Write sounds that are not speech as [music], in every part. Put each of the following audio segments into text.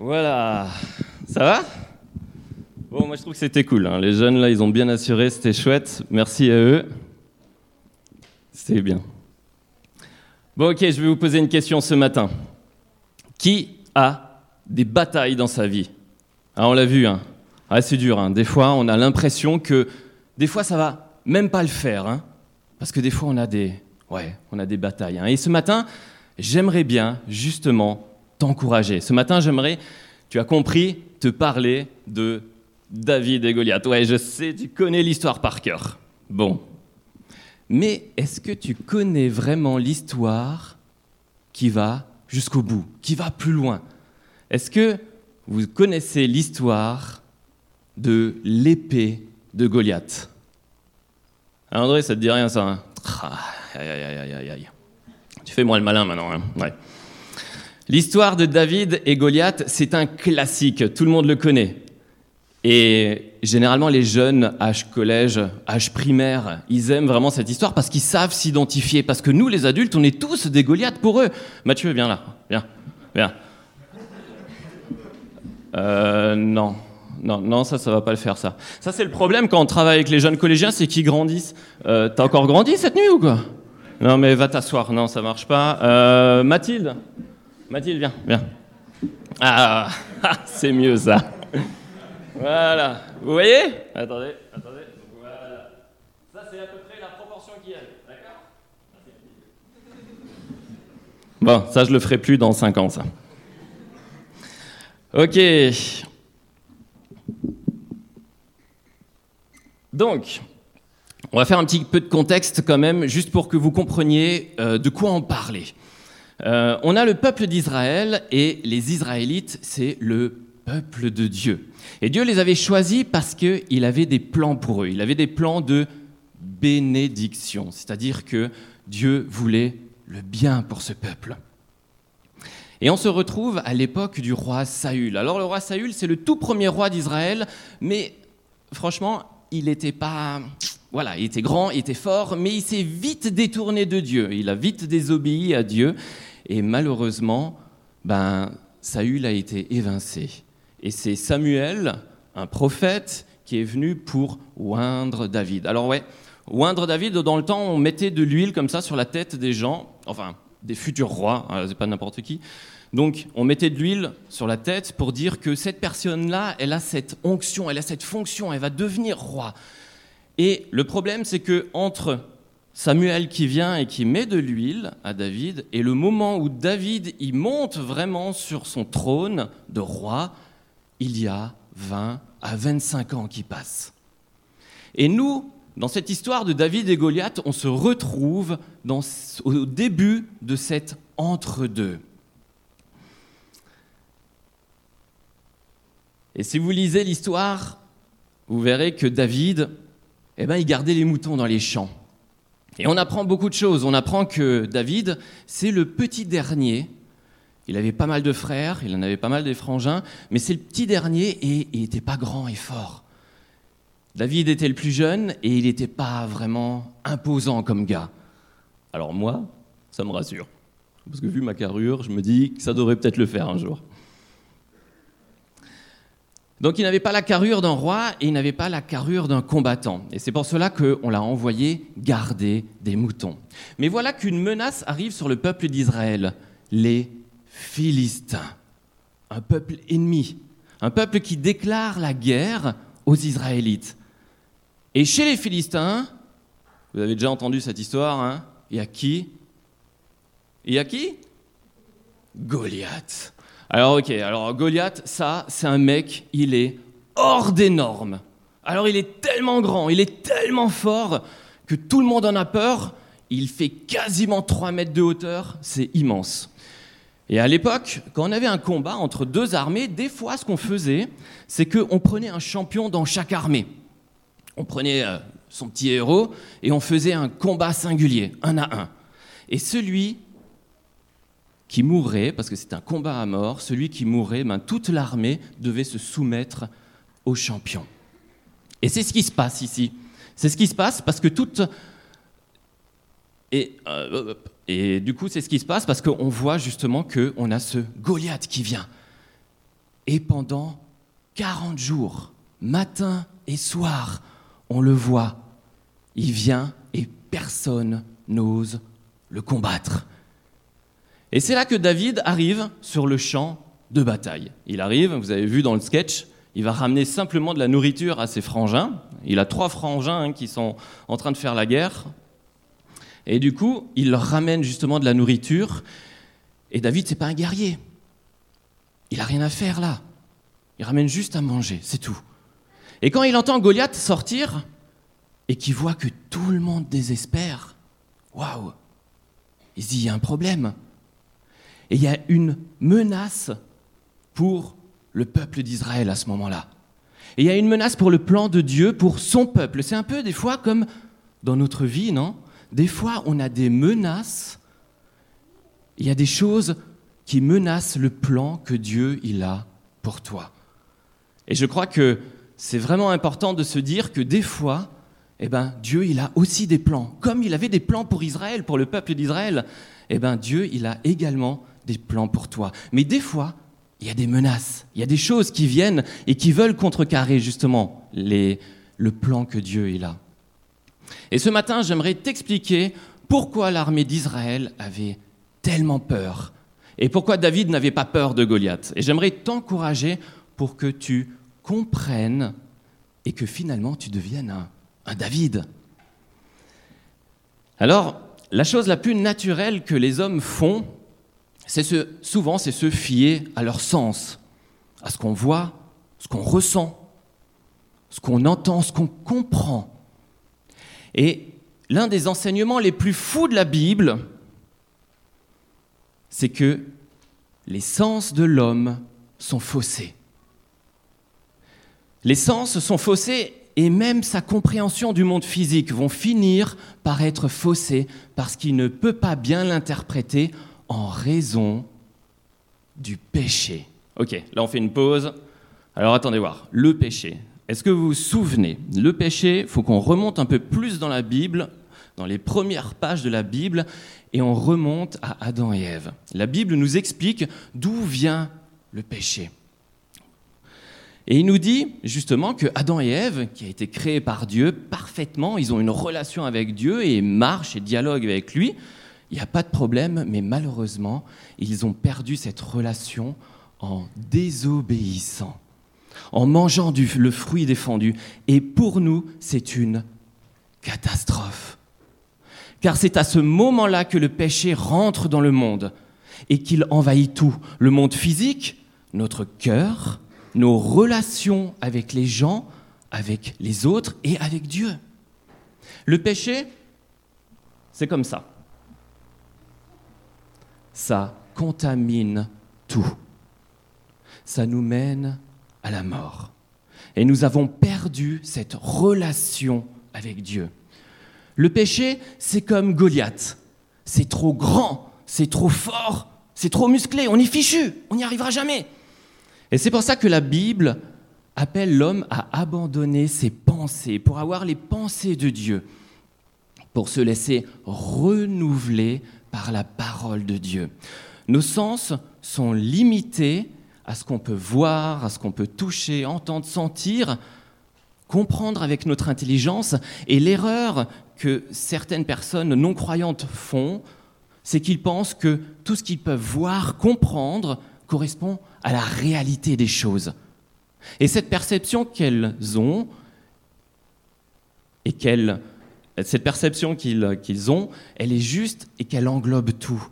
Voilà, ça va? Bon, moi je trouve que c'était cool. hein. Les jeunes là, ils ont bien assuré, c'était chouette. Merci à eux. C'était bien. Bon, ok, je vais vous poser une question ce matin. Qui a des batailles dans sa vie? Ah, On l'a vu, hein. Ah, c'est dur. hein. Des fois, on a l'impression que des fois, ça va même pas le faire, parce que des fois, on a des, ouais, on a des batailles. Et ce matin, j'aimerais bien justement t'encourager. Ce matin, j'aimerais, tu as compris, te parler de David et Goliath. Ouais, je sais, tu connais l'histoire par cœur. Bon. Mais est-ce que tu connais vraiment l'histoire qui va jusqu'au bout, qui va plus loin? Est-ce que vous connaissez l'histoire de l'épée de Goliath? Ah, André, ça te dit rien ça hein? Ah, aïe, aïe, aïe. Tu fais moi le malin maintenant. hein ouais. L'histoire de David et Goliath, c'est un classique, tout le monde le connaît. Et généralement, les jeunes, âge collège, âge primaire, ils aiment vraiment cette histoire parce qu'ils savent s'identifier. Parce que nous, les adultes, on est tous des Goliaths pour eux. Mathieu, viens là. Viens. Viens. Euh, non. Non, non, ça, ça va pas le faire, ça. Ça, c'est le problème quand on travaille avec les jeunes collégiens, c'est qu'ils grandissent. Euh, T'as encore grandi cette nuit ou quoi? Non, mais va t'asseoir. Non, ça marche pas. Euh, Mathilde? Mathilde, viens, viens. [laughs] Ah, c'est mieux ça. Voilà. Vous voyez? Attendez, attendez. Voilà. Ça, c'est à peu près la proportion qu'il y a. D'accord? Bon, ça, je le ferai plus dans 5 ans, ça. Ok. Donc, on va faire un petit peu de contexte quand même, juste pour que vous compreniez euh, de quoi on parlait. Euh, on a le peuple d'Israël et les Israélites, c'est le peuple de Dieu. Et Dieu les avait choisis parce qu'il avait des plans pour eux. Il avait des plans de bénédiction, c'est-à-dire que Dieu voulait le bien pour ce peuple. Et on se retrouve à l'époque du roi Saül. Alors le roi Saül, c'est le tout premier roi d'Israël, mais franchement, il n'était pas... Voilà, il était grand, il était fort, mais il s'est vite détourné de Dieu. Il a vite désobéi à Dieu. Et malheureusement, ben, Saül a été évincé. Et c'est Samuel, un prophète, qui est venu pour oindre David. Alors ouais, oindre David, dans le temps, on mettait de l'huile comme ça sur la tête des gens, enfin, des futurs rois, hein, c'est pas n'importe qui. Donc, on mettait de l'huile sur la tête pour dire que cette personne-là, elle a cette onction, elle a cette fonction, elle va devenir roi. Et le problème, c'est que entre Samuel qui vient et qui met de l'huile à David, et le moment où David il monte vraiment sur son trône de roi, il y a 20 à 25 ans qui passent. Et nous, dans cette histoire de David et Goliath, on se retrouve au début de cet entre-deux. Et si vous lisez l'histoire, vous verrez que David, eh ben, il gardait les moutons dans les champs. Et on apprend beaucoup de choses. On apprend que David, c'est le petit dernier. Il avait pas mal de frères, il en avait pas mal des frangins, mais c'est le petit dernier et il n'était pas grand et fort. David était le plus jeune et il n'était pas vraiment imposant comme gars. Alors moi, ça me rassure. Parce que vu ma carrure, je me dis que ça devrait peut-être le faire un jour. Donc il n'avait pas la carrure d'un roi et il n'avait pas la carrure d'un combattant. Et c'est pour cela qu'on l'a envoyé garder des moutons. Mais voilà qu'une menace arrive sur le peuple d'Israël, les Philistins, un peuple ennemi, un peuple qui déclare la guerre aux Israélites. Et chez les Philistins, vous avez déjà entendu cette histoire, hein? Il y a qui? Il y a qui? Goliath. Alors ok, alors Goliath, ça, c'est un mec, il est hors des normes. Alors il est tellement grand, il est tellement fort que tout le monde en a peur. Il fait quasiment 3 mètres de hauteur, c'est immense. Et à l'époque, quand on avait un combat entre deux armées, des fois ce qu'on faisait, c'est qu'on prenait un champion dans chaque armée. On prenait euh, son petit héros et on faisait un combat singulier, un à un. Et celui qui mourrait, parce que c'est un combat à mort, celui qui mourrait, ben, toute l'armée devait se soumettre au champion. Et c'est ce qui se passe ici. C'est ce qui se passe parce que toute... Et, euh, et du coup, c'est ce qui se passe parce qu'on voit justement qu'on a ce Goliath qui vient. Et pendant 40 jours, matin et soir, on le voit. Il vient et personne n'ose le combattre. Et c'est là que David arrive sur le champ de bataille. Il arrive, vous avez vu dans le sketch, il va ramener simplement de la nourriture à ses frangins. Il a trois frangins hein, qui sont en train de faire la guerre. Et du coup, il leur ramène justement de la nourriture. Et David, c'est pas un guerrier. Il a rien à faire là. Il ramène juste à manger, c'est tout. Et quand il entend Goliath sortir et qu'il voit que tout le monde désespère, waouh, il dit il y a un problème. Et il y a une menace pour le peuple d'Israël à ce moment-là. Et il y a une menace pour le plan de Dieu, pour son peuple. C'est un peu des fois comme dans notre vie, non? Des fois, on a des menaces. Il y a des choses qui menacent le plan que Dieu il a pour toi. Et je crois que c'est vraiment important de se dire que des fois, eh ben, Dieu il a aussi des plans. Comme il avait des plans pour Israël, pour le peuple d'Israël, eh ben, Dieu il a également des plans pour toi. Mais des fois, il y a des menaces, il y a des choses qui viennent et qui veulent contrecarrer justement les, le plan que Dieu il a. Et ce matin, j'aimerais t'expliquer pourquoi l'armée d'Israël avait tellement peur et pourquoi David n'avait pas peur de Goliath. Et j'aimerais t'encourager pour que tu comprennes et que finalement tu deviennes un David. Alors, la chose la plus naturelle que les hommes font, c'est souvent c'est se fier à leur sens, à ce qu'on voit, ce qu'on ressent, ce qu'on entend, ce qu'on comprend. Et l'un des enseignements les plus fous de la Bible, c'est que les sens de l'homme sont faussés. Les sens sont faussés et même sa compréhension du monde physique vont finir par être faussée parce qu'il ne peut pas bien l'interpréter en raison du péché. Ok, là on fait une pause. Alors attendez voir, le péché. Est-ce que vous vous souvenez? Le péché, faut qu'on remonte un peu plus dans la Bible, dans les premières pages de la Bible, et on remonte à Adam et Ève. La Bible nous explique d'où vient le péché. Et il nous dit justement que Adam et Ève, qui a été créé par Dieu parfaitement, ils ont une relation avec Dieu et marchent et dialoguent avec lui il n'y a pas de problème, mais malheureusement, ils ont perdu cette relation en désobéissant, en mangeant le fruit défendu. Et pour nous, c'est une catastrophe. Car c'est à ce moment-là que le péché rentre dans le monde et qu'il envahit tout, le monde physique, notre cœur, nos relations avec les gens, avec les autres et avec Dieu. Le péché, c'est comme ça ça contamine tout. Ça nous mène à la mort. Et nous avons perdu cette relation avec Dieu. Le péché, c'est comme Goliath. C'est trop grand, c'est trop fort, c'est trop musclé, on y fichu, on n'y arrivera jamais. Et c'est pour ça que la Bible appelle l'homme à abandonner ses pensées, pour avoir les pensées de Dieu, pour se laisser renouveler par la parole de Dieu. Nos sens sont limités à ce qu'on peut voir, à ce qu'on peut toucher, entendre, sentir, comprendre avec notre intelligence. Et l'erreur que certaines personnes non croyantes font, c'est qu'ils pensent que tout ce qu'ils peuvent voir, comprendre, correspond à la réalité des choses. Et cette perception qu'elles ont, et qu'elles cette perception qu'ils ont, elle est juste et qu'elle englobe tout.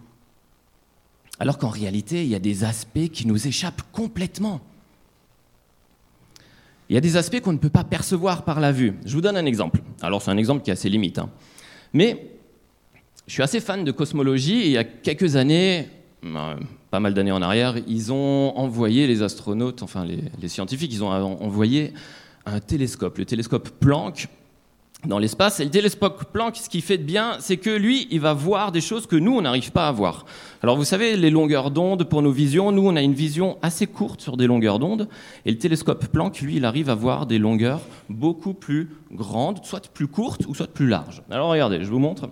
Alors qu'en réalité, il y a des aspects qui nous échappent complètement. Il y a des aspects qu'on ne peut pas percevoir par la vue. Je vous donne un exemple. Alors c'est un exemple qui a ses limites. Hein. Mais je suis assez fan de cosmologie il y a quelques années, euh, pas mal d'années en arrière, ils ont envoyé les astronautes, enfin les, les scientifiques, ils ont envoyé un télescope, le télescope Planck, dans l'espace. Et le télescope Planck, ce qui fait de bien, c'est que lui, il va voir des choses que nous, on n'arrive pas à voir. Alors vous savez, les longueurs d'onde pour nos visions, nous, on a une vision assez courte sur des longueurs d'onde, et le télescope Planck, lui, il arrive à voir des longueurs beaucoup plus grandes, soit plus courtes ou soit plus larges. Alors regardez, je vous montre.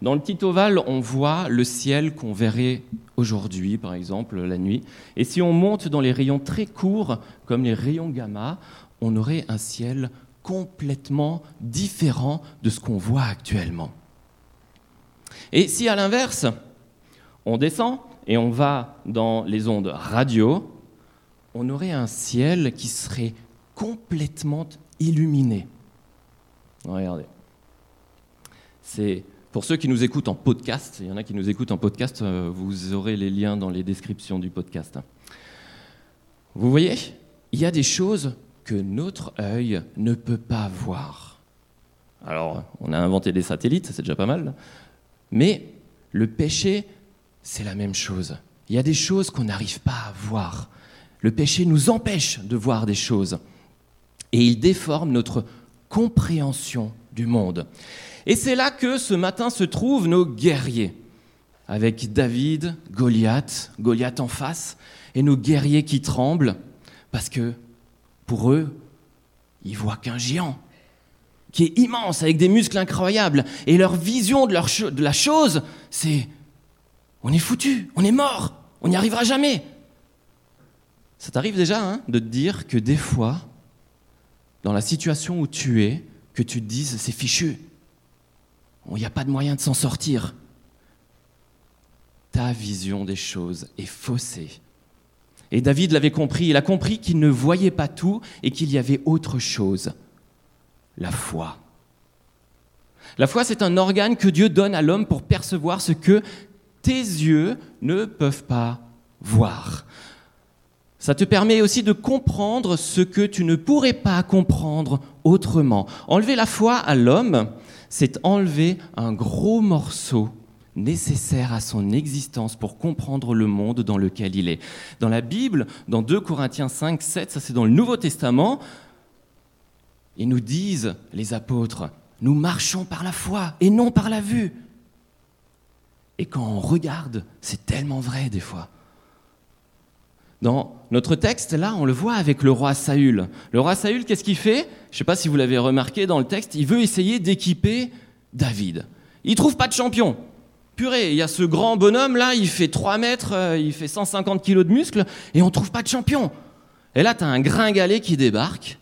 Dans le petit ovale, on voit le ciel qu'on verrait aujourd'hui, par exemple, la nuit. Et si on monte dans les rayons très courts, comme les rayons gamma, on aurait un ciel complètement différent de ce qu'on voit actuellement. Et si à l'inverse, on descend et on va dans les ondes radio, on aurait un ciel qui serait complètement illuminé. Regardez. C'est pour ceux qui nous écoutent en podcast, il y en a qui nous écoutent en podcast, euh, vous aurez les liens dans les descriptions du podcast. Vous voyez, il y a des choses que notre œil ne peut pas voir. Alors, on a inventé des satellites, c'est déjà pas mal, mais le péché, c'est la même chose. Il y a des choses qu'on n'arrive pas à voir. Le péché nous empêche de voir des choses et il déforme notre compréhension du monde. Et c'est là que ce matin se trouvent nos guerriers, avec David, Goliath, Goliath en face, et nos guerriers qui tremblent, parce que pour eux, ils voient qu'un géant, qui est immense, avec des muscles incroyables, et leur vision de, la chose, c'est on est foutu, on est mort, on n'y arrivera jamais. Ça t'arrive déjà hein, de te dire que des fois, dans la situation où tu es, que tu te dises c'est fichu, il n'y a pas de moyen de s'en sortir. Ta vision des choses est faussée. Et David l'avait compris, il a compris qu'il ne voyait pas tout et qu'il y avait autre chose, la foi. La foi, c'est un organe que Dieu donne à l'homme pour percevoir ce que tes yeux ne peuvent pas voir. Ça te permet aussi de comprendre ce que tu ne pourrais pas comprendre autrement. Enlever la foi à l'homme, c'est enlever un gros morceau nécessaire à son existence pour comprendre le monde dans lequel il est. Dans la Bible, dans 2 Corinthiens 5, 7, ça c'est dans le Nouveau Testament, ils nous disent, les apôtres, nous marchons par la foi et non par la vue. Et quand on regarde, c'est tellement vrai des fois. Dans notre texte, là, on le voit avec le roi Saül. Le roi Saül, qu'est-ce qu'il fait? Je ne sais pas si vous l'avez remarqué dans le texte, il veut essayer d'équiper David. Il trouve pas de champion. Il y a ce grand bonhomme là, il fait 3 mètres, euh, il fait 150 kilos de muscles, et on trouve pas de champion. Et là, tu as un gringalet qui débarque,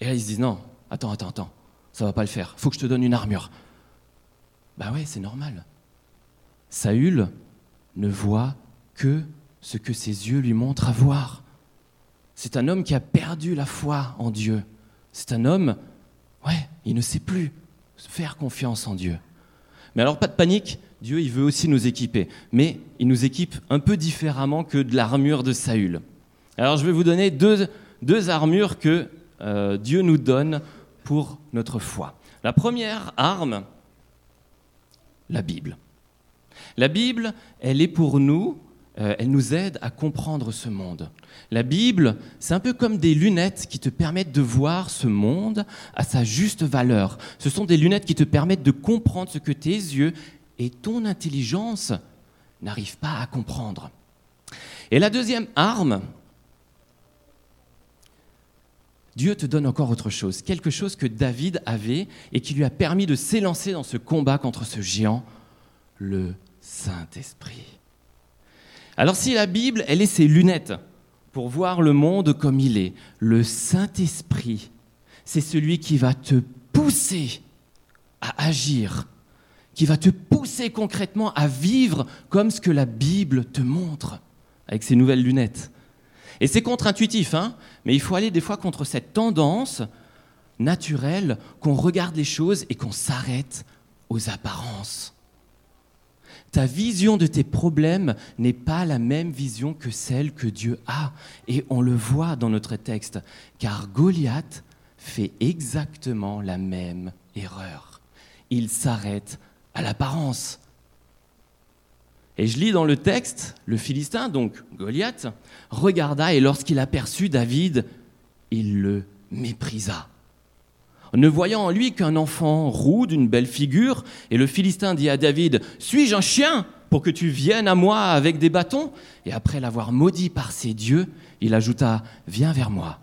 et là, ils se disent non, attends, attends, attends, ça va pas le faire, faut que je te donne une armure. Bah ouais, c'est normal. Saül ne voit que ce que ses yeux lui montrent à voir. C'est un homme qui a perdu la foi en Dieu. C'est un homme, ouais, il ne sait plus faire confiance en Dieu. Mais alors, pas de panique, Dieu, il veut aussi nous équiper. Mais il nous équipe un peu différemment que de l'armure de Saül. Alors, je vais vous donner deux, deux armures que euh, Dieu nous donne pour notre foi. La première arme, la Bible. La Bible, elle est pour nous euh, elle nous aide à comprendre ce monde. La Bible, c'est un peu comme des lunettes qui te permettent de voir ce monde à sa juste valeur. Ce sont des lunettes qui te permettent de comprendre ce que tes yeux et ton intelligence n'arrivent pas à comprendre. Et la deuxième arme, Dieu te donne encore autre chose, quelque chose que David avait et qui lui a permis de s'élancer dans ce combat contre ce géant, le Saint-Esprit. Alors si la Bible, elle est ses lunettes pour voir le monde comme il est, le Saint-Esprit, c'est celui qui va te pousser à agir, qui va te pousser concrètement à vivre comme ce que la Bible te montre avec ses nouvelles lunettes. Et c'est contre-intuitif, hein mais il faut aller des fois contre cette tendance naturelle qu'on regarde les choses et qu'on s'arrête aux apparences. Ta vision de tes problèmes n'est pas la même vision que celle que Dieu a. Et on le voit dans notre texte, car Goliath fait exactement la même erreur. Il s'arrête à l'apparence. Et je lis dans le texte, le Philistin, donc Goliath, regarda et lorsqu'il aperçut David, il le méprisa ne voyant en lui qu'un enfant roux d'une belle figure, et le Philistin dit à David, Suis-je un chien pour que tu viennes à moi avec des bâtons? Et après l'avoir maudit par ses dieux, il ajouta, Viens vers moi,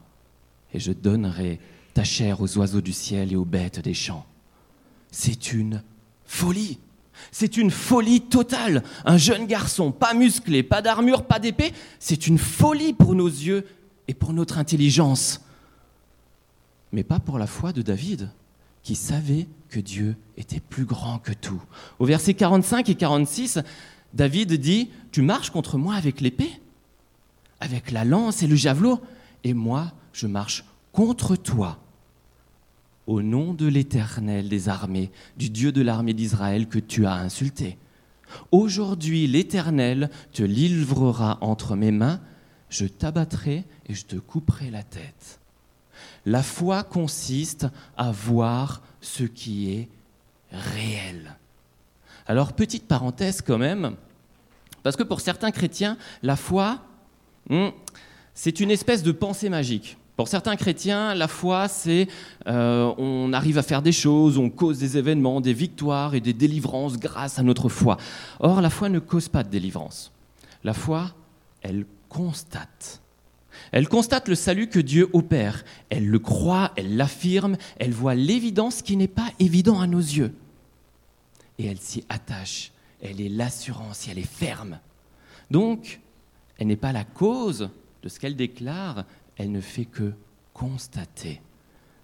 et je donnerai ta chair aux oiseaux du ciel et aux bêtes des champs. C'est une folie. C'est une folie totale. Un jeune garçon, pas musclé, pas d'armure, pas d'épée, c'est une folie pour nos yeux et pour notre intelligence. Mais pas pour la foi de David, qui savait que Dieu était plus grand que tout. Au verset 45 et 46, David dit, Tu marches contre moi avec l'épée, avec la lance et le javelot, et moi, je marche contre toi au nom de l'Éternel des armées, du Dieu de l'armée d'Israël que tu as insulté. Aujourd'hui l'Éternel te livrera entre mes mains, je t'abattrai et je te couperai la tête. La foi consiste à voir ce qui est réel. Alors petite parenthèse quand même, parce que pour certains chrétiens, la foi, hmm, c'est une espèce de pensée magique. Pour certains chrétiens, la foi, c'est euh, on arrive à faire des choses, on cause des événements, des victoires et des délivrances grâce à notre foi. Or, la foi ne cause pas de délivrance. La foi, elle constate. Elle constate le salut que Dieu opère. Elle le croit, elle l'affirme, elle voit l'évidence qui n'est pas évident à nos yeux. Et elle s'y attache. Elle est l'assurance elle est ferme. Donc, elle n'est pas la cause de ce qu'elle déclare, elle ne fait que constater.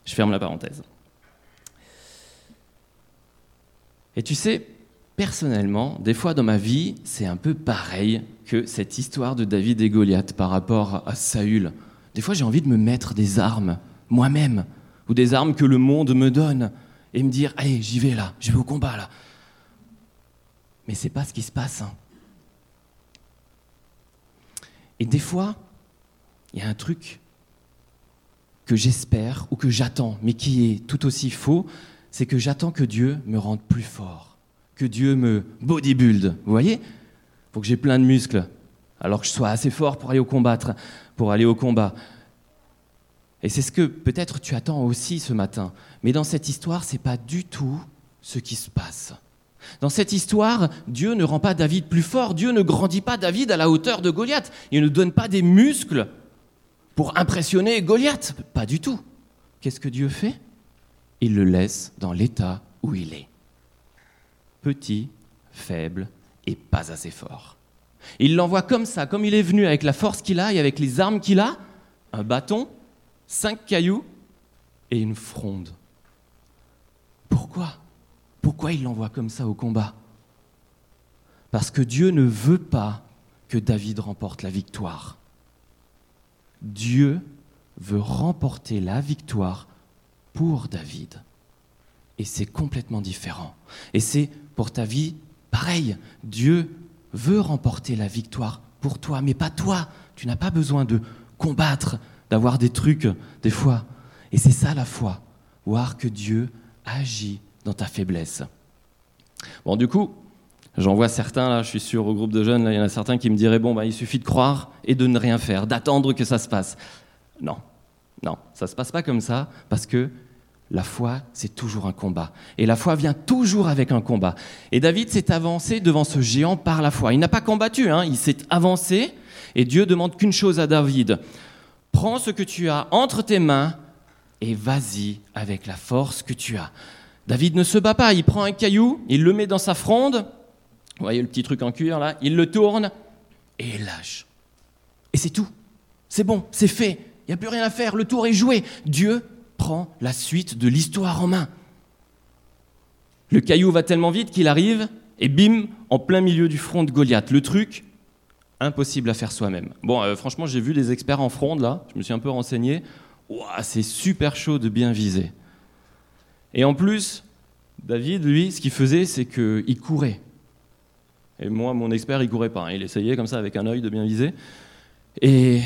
Je ferme la parenthèse. Et tu sais, personnellement, des fois dans ma vie, c'est un peu pareil que cette histoire de David et Goliath par rapport à Saül. Des fois, j'ai envie de me mettre des armes moi-même, ou des armes que le monde me donne, et me dire Allez, j'y vais là, je vais au combat là. Mais c'est pas ce qui se passe. Hein. Et des fois, il y a un truc que j'espère ou que j'attends, mais qui est tout aussi faux, c'est que j'attends que Dieu me rende plus fort, que Dieu me bodybuild. Vous voyez? Faut que j'ai plein de muscles, alors que je sois assez fort pour aller au pour aller au combat. Et c'est ce que peut-être tu attends aussi ce matin. Mais dans cette histoire, c'est pas du tout ce qui se passe. Dans cette histoire, Dieu ne rend pas David plus fort, Dieu ne grandit pas David à la hauteur de Goliath, il ne donne pas des muscles pour impressionner Goliath. Pas du tout. Qu'est-ce que Dieu fait? Il le laisse dans l'état où il est. Petit, faible et pas assez fort. Il l'envoie comme ça, comme il est venu, avec la force qu'il a et avec les armes qu'il a, un bâton, cinq cailloux et une fronde. Pourquoi? Pourquoi il l'envoie comme ça au combat? Parce que Dieu ne veut pas que David remporte la victoire. Dieu veut remporter la victoire pour David. Et c'est complètement différent. Et c'est pour ta vie pareil. Dieu veut remporter la victoire pour toi, mais pas toi. Tu n'as pas besoin de combattre, d'avoir des trucs des fois. Et c'est ça la foi, voir que Dieu agit dans ta faiblesse. Bon, du coup, J'en vois certains, là, je suis sûr, au groupe de jeunes, il y en a certains qui me diraient Bon, bah, il suffit de croire et de ne rien faire, d'attendre que ça se passe. Non, non, ça ne se passe pas comme ça, parce que la foi, c'est toujours un combat. Et la foi vient toujours avec un combat. Et David s'est avancé devant ce géant par la foi. Il n'a pas combattu, hein, il s'est avancé, et Dieu demande qu'une chose à David Prends ce que tu as entre tes mains et vas-y avec la force que tu as. David ne se bat pas, il prend un caillou, il le met dans sa fronde, vous voyez le petit truc en cuir là Il le tourne et il lâche. Et c'est tout. C'est bon, c'est fait. Il n'y a plus rien à faire. Le tour est joué. Dieu prend la suite de l'histoire en main. Le caillou va tellement vite qu'il arrive et bim, en plein milieu du front de Goliath. Le truc, impossible à faire soi-même. Bon, euh, franchement, j'ai vu des experts en fronde là. Je me suis un peu renseigné. c'est super chaud de bien viser. Et en plus, David, lui, ce qu'il faisait, c'est qu'il courait. Et moi, mon expert, il courait pas. Hein. Il essayait comme ça avec un œil de bien viser. Et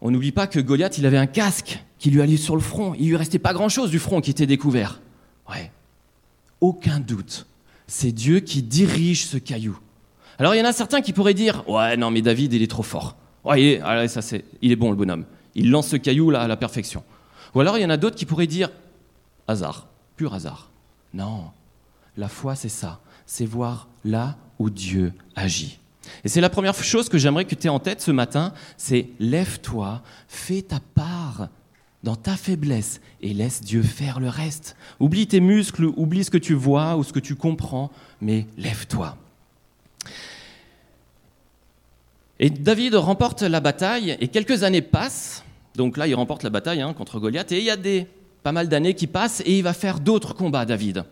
on n'oublie pas que Goliath, il avait un casque qui lui allait sur le front. Il lui restait pas grand-chose du front qui était découvert. Ouais. Aucun doute. C'est Dieu qui dirige ce caillou. Alors il y en a certains qui pourraient dire Ouais, non, mais David, il est trop fort. Ouais, il est, ah, ça, c'est, il est bon, le bonhomme. Il lance ce caillou là à la perfection. Ou alors il y en a d'autres qui pourraient dire Hasard, pur hasard. Non, la foi, c'est ça. C'est voir là où Dieu agit. Et c'est la première chose que j'aimerais que tu aies en tête ce matin, c'est lève-toi, fais ta part dans ta faiblesse et laisse Dieu faire le reste. Oublie tes muscles, oublie ce que tu vois ou ce que tu comprends, mais lève-toi. Et David remporte la bataille et quelques années passent. Donc là, il remporte la bataille hein, contre Goliath et il y a des, pas mal d'années qui passent et il va faire d'autres combats, David.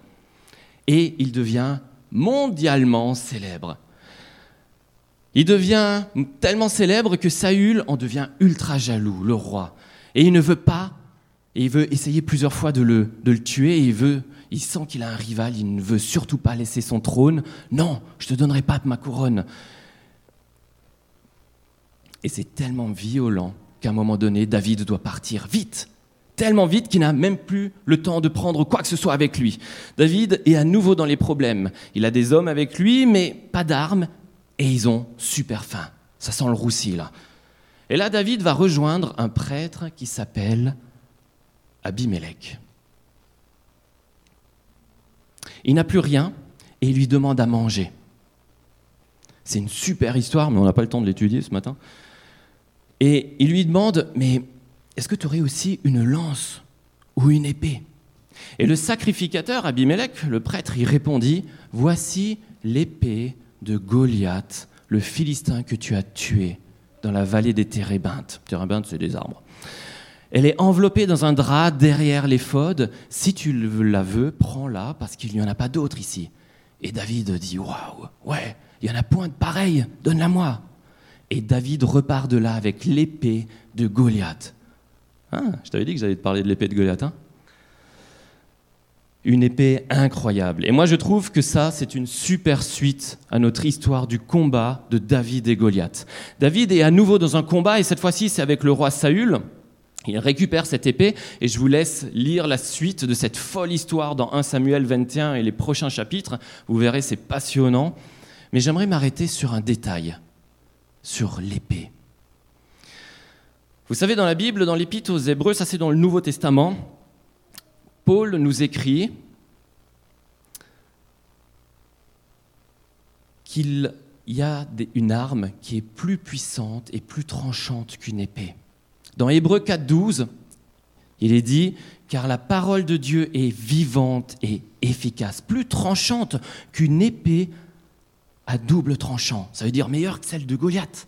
Et il devient mondialement célèbre. Il devient tellement célèbre que Saül en devient ultra jaloux, le roi. Et il ne veut pas, et il veut essayer plusieurs fois de le, de le tuer, et il, veut, il sent qu'il a un rival, il ne veut surtout pas laisser son trône. Non, je te donnerai pas ma couronne. Et c'est tellement violent qu'à un moment donné, David doit partir vite tellement vite qu'il n'a même plus le temps de prendre quoi que ce soit avec lui. David est à nouveau dans les problèmes. Il a des hommes avec lui, mais pas d'armes, et ils ont super faim. Ça sent le roussi, là. Et là, David va rejoindre un prêtre qui s'appelle Abimelech. Il n'a plus rien et il lui demande à manger. C'est une super histoire, mais on n'a pas le temps de l'étudier ce matin. Et il lui demande, mais est-ce que tu aurais aussi une lance ou une épée? Et le sacrificateur Abimelech, le prêtre, y répondit, voici l'épée de Goliath, le Philistin que tu as tué dans la vallée des Térébintes. Térébintes, c'est des arbres. Elle est enveloppée dans un drap derrière l'éphod. Si tu la veux, prends-la parce qu'il n'y en a pas d'autre ici. Et David dit Waouh, ouais, il y en a point de pareil, donne-la-moi. Et David repart de là avec l'épée de Goliath. Hein, je t'avais dit que j'allais te parler de l'épée de Goliath. Hein? Une épée incroyable. Et moi, je trouve que ça, c'est une super suite à notre histoire du combat de David et Goliath. David est à nouveau dans un combat, et cette fois-ci, c'est avec le roi Saül. Il récupère cette épée, et je vous laisse lire la suite de cette folle histoire dans 1 Samuel 21 et les prochains chapitres. Vous verrez, c'est passionnant. Mais j'aimerais m'arrêter sur un détail, sur l'épée. Vous savez, dans la Bible, dans l'Épître aux Hébreux, ça c'est dans le Nouveau Testament, Paul nous écrit qu'il y a une arme qui est plus puissante et plus tranchante qu'une épée. Dans Hébreu 4.12, il est dit, car la parole de Dieu est vivante et efficace, plus tranchante qu'une épée à double tranchant. Ça veut dire meilleure que celle de Goliath,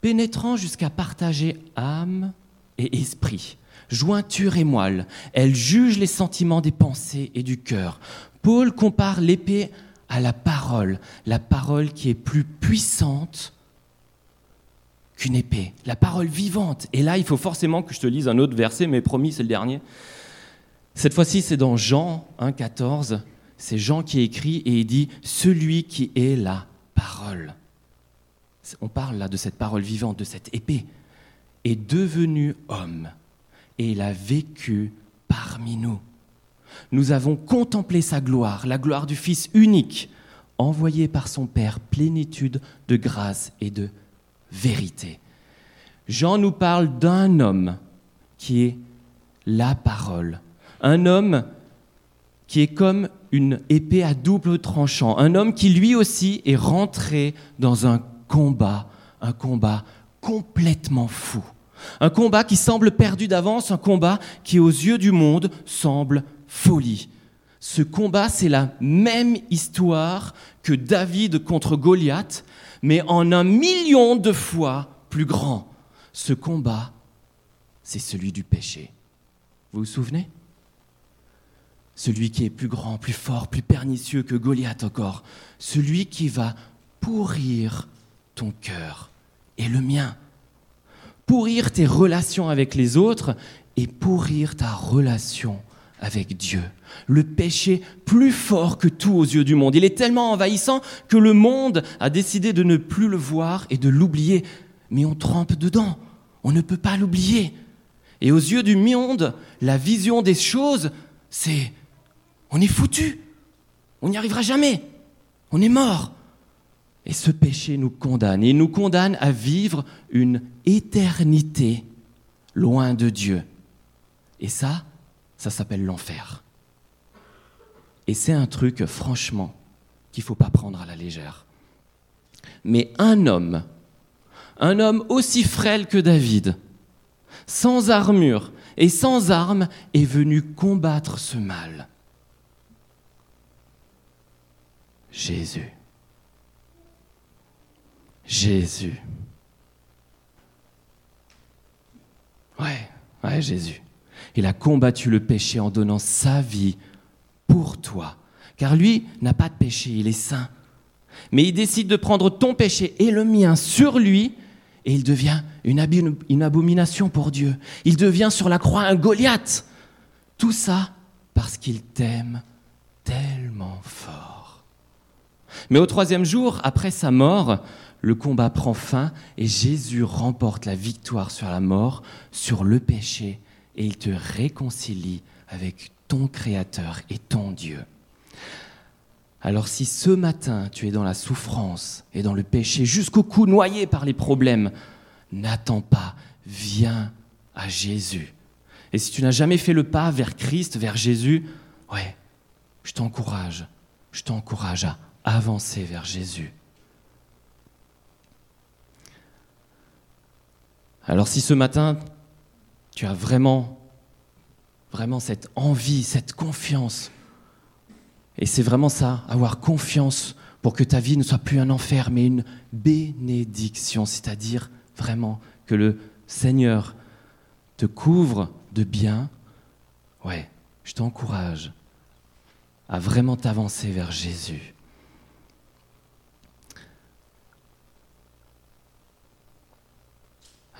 pénétrant jusqu'à partager âme et esprit jointure et moelle. Elle juge les sentiments des pensées et du cœur. Paul compare l'épée à la parole, la parole qui est plus puissante qu'une épée, la parole vivante. Et là, il faut forcément que je te lise un autre verset, mais promis, c'est le dernier. Cette fois-ci, c'est dans Jean 1,14. C'est Jean qui écrit et il dit Celui qui est la parole. On parle là de cette parole vivante, de cette épée, est devenu homme et il a vécu parmi nous. Nous avons contemplé sa gloire, la gloire du Fils unique, envoyé par son Père, plénitude de grâce et de vérité. Jean nous parle d'un homme qui est la parole, un homme qui est comme une épée à double tranchant, un homme qui lui aussi est rentré dans un combat, un combat complètement fou. Un combat qui semble perdu d'avance, un combat qui aux yeux du monde semble folie. Ce combat, c'est la même histoire que David contre Goliath, mais en un million de fois plus grand. Ce combat, c'est celui du péché. Vous vous souvenez? Celui qui est plus grand, plus fort, plus pernicieux que Goliath encore. Celui qui va pourrir ton cœur et le mien pourrir tes relations avec les autres et pourrir ta relation avec Dieu. Le péché plus fort que tout aux yeux du monde. Il est tellement envahissant que le monde a décidé de ne plus le voir et de l'oublier. Mais on trempe dedans. On ne peut pas l'oublier. Et aux yeux du monde, la vision des choses, c'est on est foutu. On n'y arrivera jamais. On est mort. Et ce péché nous condamne. Et nous condamne à vivre une éternité loin de Dieu. Et ça, ça s'appelle l'enfer. Et c'est un truc, franchement, qu'il ne faut pas prendre à la légère. Mais un homme, un homme aussi frêle que David, sans armure et sans armes est venu combattre ce mal. Jésus. Jésus. Ouais, ouais, Jésus. Il a combattu le péché en donnant sa vie pour toi. Car lui n'a pas de péché, il est saint. Mais il décide de prendre ton péché et le mien sur lui, et il devient une, une abomination pour Dieu. Il devient sur la croix un Goliath. Tout ça parce qu'il t'aime tellement fort. Mais au troisième jour, après sa mort, le combat prend fin et Jésus remporte la victoire sur la mort, sur le péché, et il te réconcilie avec ton Créateur et ton Dieu. Alors si ce matin tu es dans la souffrance et dans le péché jusqu'au cou noyé par les problèmes, n'attends pas, viens à Jésus. Et si tu n'as jamais fait le pas vers Christ, vers Jésus, ouais, je t'encourage, je t'encourage à avancer vers Jésus. Alors si ce matin, tu as vraiment, vraiment cette envie, cette confiance, et c'est vraiment ça, avoir confiance pour que ta vie ne soit plus un enfer, mais une bénédiction, c'est-à-dire vraiment que le Seigneur te couvre de bien, ouais, je t'encourage à vraiment t'avancer vers Jésus.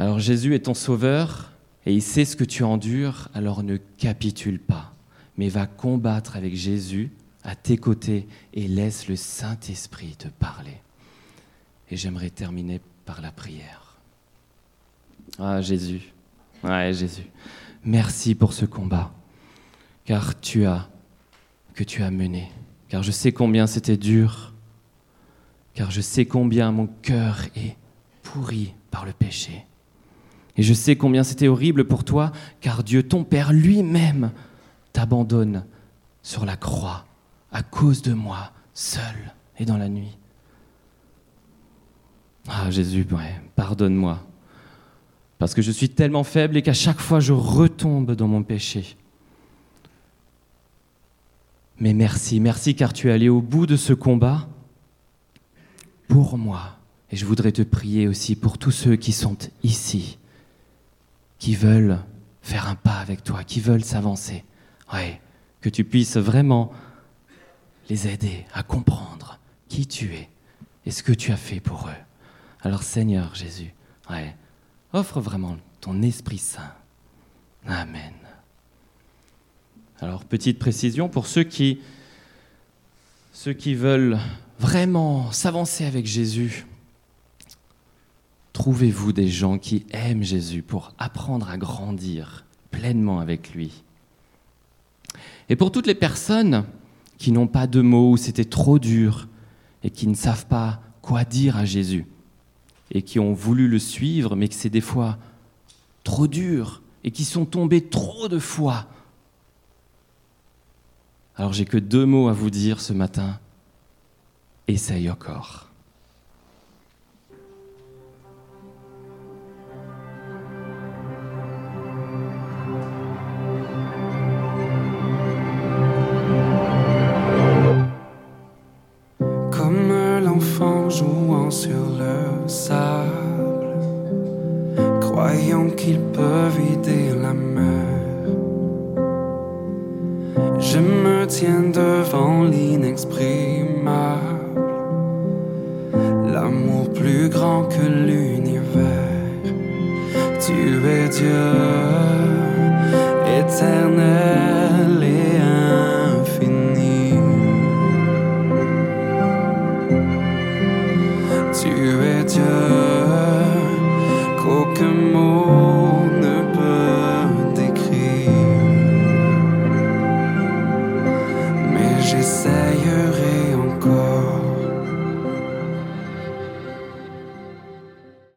Alors Jésus est ton sauveur et il sait ce que tu endures, alors ne capitule pas, mais va combattre avec Jésus à tes côtés et laisse le Saint-Esprit te parler. Et j'aimerais terminer par la prière. Ah Jésus, ouais Jésus, merci pour ce combat, car tu as, que tu as mené, car je sais combien c'était dur, car je sais combien mon cœur est pourri par le péché. Et je sais combien c'était horrible pour toi, car Dieu, ton Père lui-même, t'abandonne sur la croix à cause de moi, seul et dans la nuit. Ah Jésus, pardonne-moi, parce que je suis tellement faible et qu'à chaque fois je retombe dans mon péché. Mais merci, merci car tu es allé au bout de ce combat pour moi. Et je voudrais te prier aussi pour tous ceux qui sont ici qui veulent faire un pas avec toi, qui veulent s'avancer. Ouais, que tu puisses vraiment les aider à comprendre qui tu es et ce que tu as fait pour eux. Alors Seigneur Jésus, ouais, offre vraiment ton Esprit Saint. Amen. Alors petite précision pour ceux qui ceux qui veulent vraiment s'avancer avec Jésus, Trouvez-vous des gens qui aiment Jésus pour apprendre à grandir pleinement avec lui? Et pour toutes les personnes qui n'ont pas de mots, où c'était trop dur, et qui ne savent pas quoi dire à Jésus, et qui ont voulu le suivre, mais que c'est des fois trop dur, et qui sont tombés trop de fois. Alors j'ai que deux mots à vous dire ce matin. Essaye encore. Sur le sable, croyant qu'ils peuvent vider la mer. Je me tiens devant l'inexprimable, l'amour plus grand que l'univers. Tu es Dieu